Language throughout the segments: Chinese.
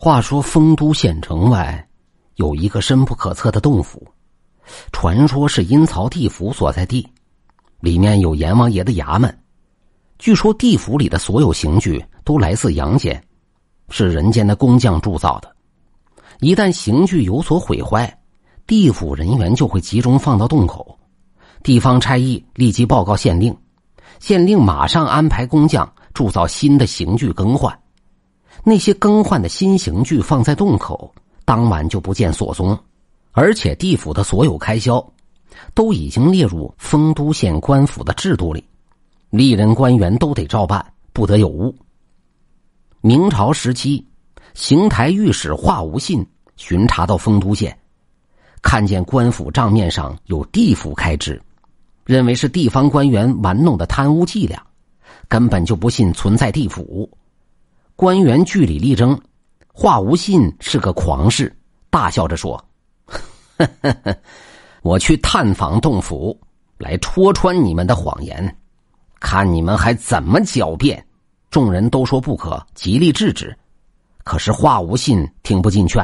话说丰都县城外有一个深不可测的洞府，传说是阴曹地府所在地，里面有阎王爷的衙门。据说地府里的所有刑具都来自阳间，是人间的工匠铸造的。一旦刑具有所毁坏，地府人员就会集中放到洞口，地方差役立即报告县令，县令马上安排工匠铸造新的刑具更换。那些更换的新刑具放在洞口，当晚就不见所踪，而且地府的所有开销都已经列入丰都县官府的制度里，历任官员都得照办，不得有误。明朝时期，邢台御史华无信巡查到丰都县，看见官府账面上有地府开支，认为是地方官员玩弄的贪污伎俩，根本就不信存在地府。官员据理力争，华无信是个狂士，大笑着说：“我去探访洞府，来戳穿你们的谎言，看你们还怎么狡辩。”众人都说不可，极力制止。可是华无信听不进劝，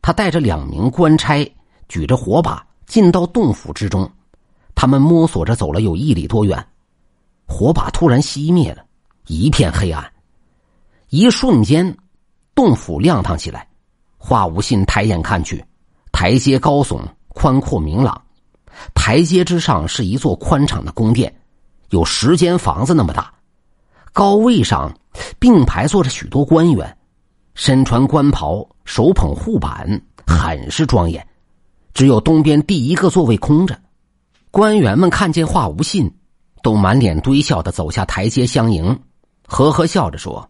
他带着两名官差，举着火把进到洞府之中。他们摸索着走了有一里多远，火把突然熄灭了，一片黑暗。一瞬间，洞府亮堂起来。华无信抬眼看去，台阶高耸、宽阔明朗。台阶之上是一座宽敞的宫殿，有十间房子那么大。高位上并排坐着许多官员，身穿官袍，手捧护板，很是庄严。只有东边第一个座位空着。官员们看见华无信，都满脸堆笑的走下台阶相迎，呵呵笑着说。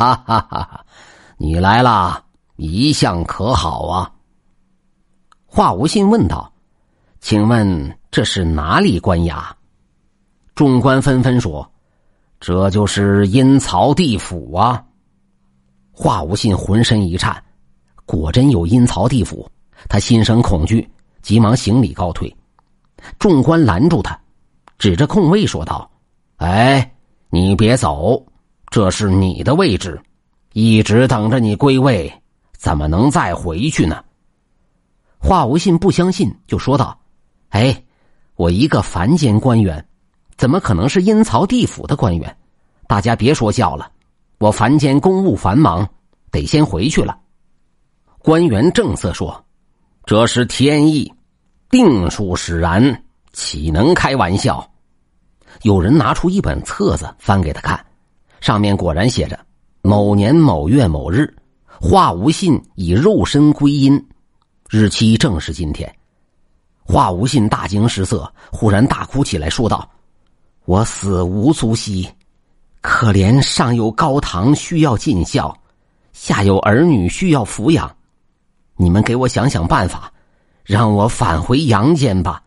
哈哈哈！哈，你来啦，一向可好啊？华无信问道：“请问这是哪里官衙？”众官纷纷说：“这就是阴曹地府啊！”华无信浑身一颤，果真有阴曹地府，他心生恐惧，急忙行礼告退。众官拦住他，指着空位说道：“哎，你别走。”这是你的位置，一直等着你归位，怎么能再回去呢？华无信不相信，就说道：“哎，我一个凡间官员，怎么可能是阴曹地府的官员？大家别说笑了，我凡间公务繁忙，得先回去了。”官员正色说：“这是天意，定数使然，岂能开玩笑？”有人拿出一本册子，翻给他看。上面果然写着：“某年某月某日，华无信以肉身归阴，日期正是今天。”华无信大惊失色，忽然大哭起来，说道：“我死无足惜，可怜上有高堂需要尽孝，下有儿女需要抚养，你们给我想想办法，让我返回阳间吧！”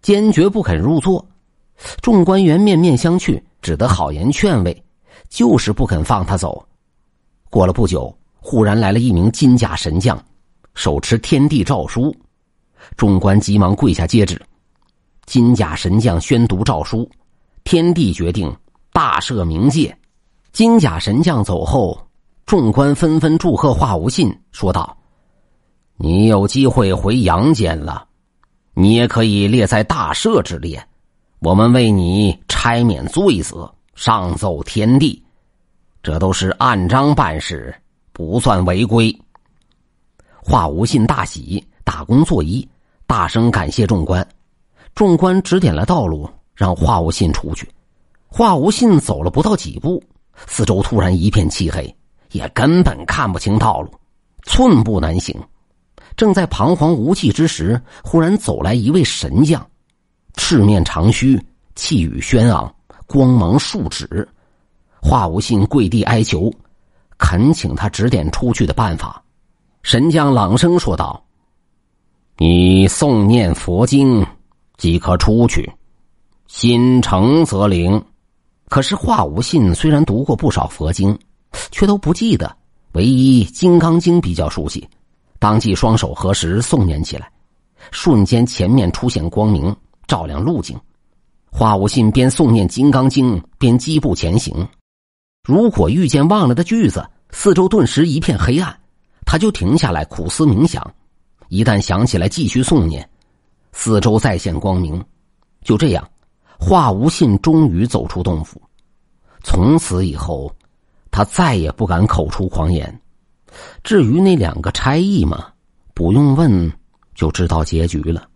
坚决不肯入座，众官员面面相觑，只得好言劝慰。就是不肯放他走。过了不久，忽然来了一名金甲神将，手持天地诏书。众官急忙跪下接旨。金甲神将宣读诏书，天帝决定大赦冥界。金甲神将走后，众官纷纷祝贺华无信，说道：“你有机会回阳间了，你也可以列在大赦之列，我们为你拆免罪责。”上奏天地，这都是按章办事，不算违规。华无信大喜，大功作揖，大声感谢众官。众官指点了道路，让华无信出去。华无信走了不到几步，四周突然一片漆黑，也根本看不清道路，寸步难行。正在彷徨无计之时，忽然走来一位神将，赤面长须，气宇轩昂。光芒数指，华无信跪地哀求，恳请他指点出去的办法。神将朗声说道：“你诵念佛经，即可出去，心诚则灵。”可是华无信虽然读过不少佛经，却都不记得，唯一《金刚经》比较熟悉，当即双手合十诵念起来，瞬间前面出现光明，照亮路径。华无信边诵念《金刚经》边疾步前行。如果遇见忘了的句子，四周顿时一片黑暗，他就停下来苦思冥想。一旦想起来，继续诵念，四周再现光明。就这样，华无信终于走出洞府。从此以后，他再也不敢口出狂言。至于那两个差役嘛，不用问就知道结局了。